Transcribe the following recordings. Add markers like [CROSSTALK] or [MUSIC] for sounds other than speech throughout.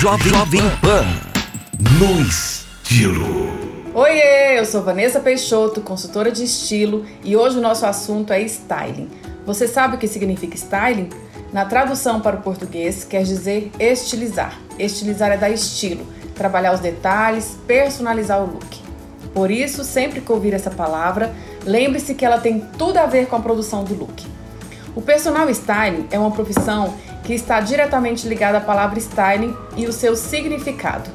Jovem, Jovem Pan no estilo. Oiê, eu sou Vanessa Peixoto, consultora de estilo, e hoje o nosso assunto é styling. Você sabe o que significa styling? Na tradução para o português, quer dizer estilizar. Estilizar é dar estilo, trabalhar os detalhes, personalizar o look. Por isso, sempre que ouvir essa palavra, lembre-se que ela tem tudo a ver com a produção do look. O personal styling é uma profissão que está diretamente ligada à palavra styling e o seu significado.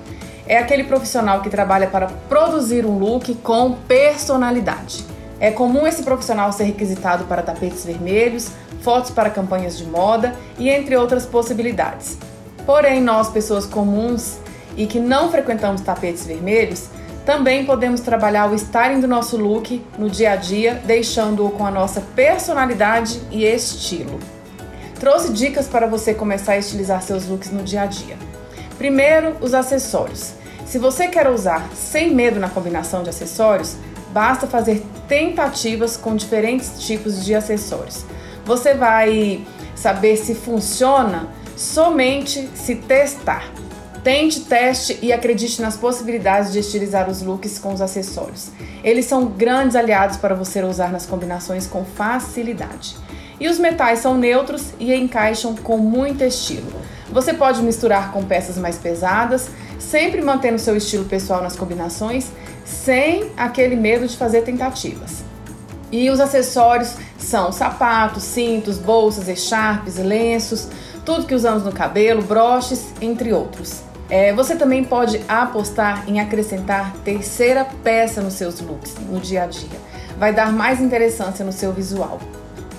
É aquele profissional que trabalha para produzir um look com personalidade. É comum esse profissional ser requisitado para tapetes vermelhos, fotos para campanhas de moda e entre outras possibilidades. Porém, nós, pessoas comuns e que não frequentamos tapetes vermelhos, também podemos trabalhar o styling do nosso look no dia a dia, deixando-o com a nossa personalidade e estilo. Trouxe dicas para você começar a estilizar seus looks no dia a dia. Primeiro, os acessórios. Se você quer usar sem medo na combinação de acessórios, basta fazer tentativas com diferentes tipos de acessórios. Você vai saber se funciona somente se testar. Tente, teste e acredite nas possibilidades de estilizar os looks com os acessórios. Eles são grandes aliados para você usar nas combinações com facilidade. E os metais são neutros e encaixam com muito estilo. Você pode misturar com peças mais pesadas, sempre mantendo seu estilo pessoal nas combinações, sem aquele medo de fazer tentativas. E os acessórios são sapatos, cintos, bolsas, echarpes, lenços, tudo que usamos no cabelo, broches, entre outros. É, você também pode apostar em acrescentar terceira peça nos seus looks no dia a dia. Vai dar mais interessância no seu visual.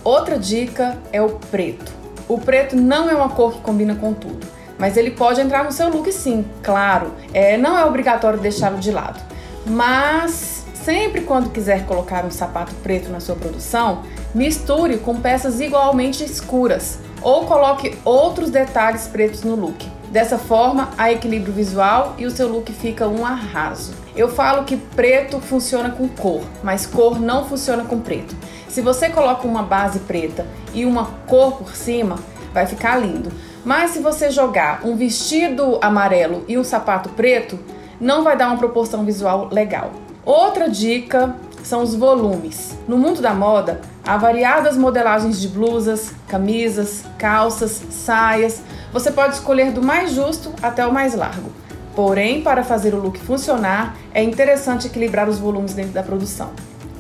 Outra dica é o preto. O preto não é uma cor que combina com tudo, mas ele pode entrar no seu look sim, claro. É, não é obrigatório deixá-lo de lado. Mas sempre quando quiser colocar um sapato preto na sua produção, misture com peças igualmente escuras ou coloque outros detalhes pretos no look. Dessa forma, há equilíbrio visual e o seu look fica um arraso. Eu falo que preto funciona com cor, mas cor não funciona com preto. Se você coloca uma base preta e uma cor por cima, vai ficar lindo. Mas se você jogar um vestido amarelo e um sapato preto, não vai dar uma proporção visual legal. Outra dica são os volumes. No mundo da moda, há variadas modelagens de blusas, camisas, calças, saias. Você pode escolher do mais justo até o mais largo. Porém, para fazer o look funcionar, é interessante equilibrar os volumes dentro da produção,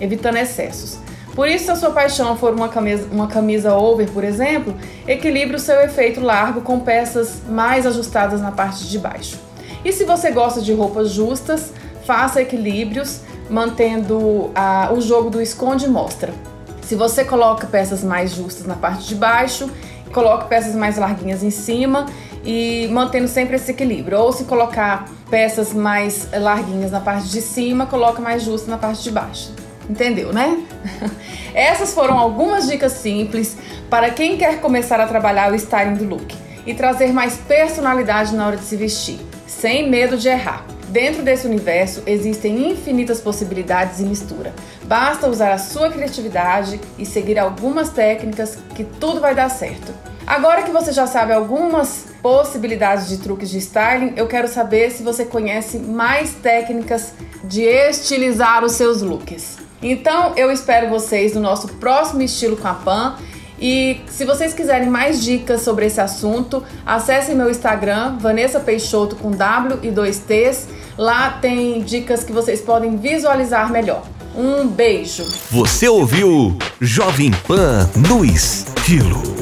evitando excessos. Por isso, se a sua paixão for uma camisa, uma camisa over, por exemplo, equilibre o seu efeito largo com peças mais ajustadas na parte de baixo. E se você gosta de roupas justas, faça equilíbrios mantendo a, o jogo do esconde e mostra. Se você coloca peças mais justas na parte de baixo, coloque peças mais larguinhas em cima e mantendo sempre esse equilíbrio. Ou se colocar peças mais larguinhas na parte de cima, coloca mais justa na parte de baixo. Entendeu, né? [LAUGHS] Essas foram algumas dicas simples para quem quer começar a trabalhar o styling do look e trazer mais personalidade na hora de se vestir, sem medo de errar. Dentro desse universo existem infinitas possibilidades e mistura. Basta usar a sua criatividade e seguir algumas técnicas que tudo vai dar certo. Agora que você já sabe algumas possibilidades de truques de styling, eu quero saber se você conhece mais técnicas de estilizar os seus looks. Então eu espero vocês no nosso próximo Estilo com a Pan. E se vocês quiserem mais dicas sobre esse assunto, acessem meu Instagram, Vanessa Peixoto com W e dois T's. Lá tem dicas que vocês podem visualizar melhor. Um beijo. Você ouviu Jovem Pan no estilo.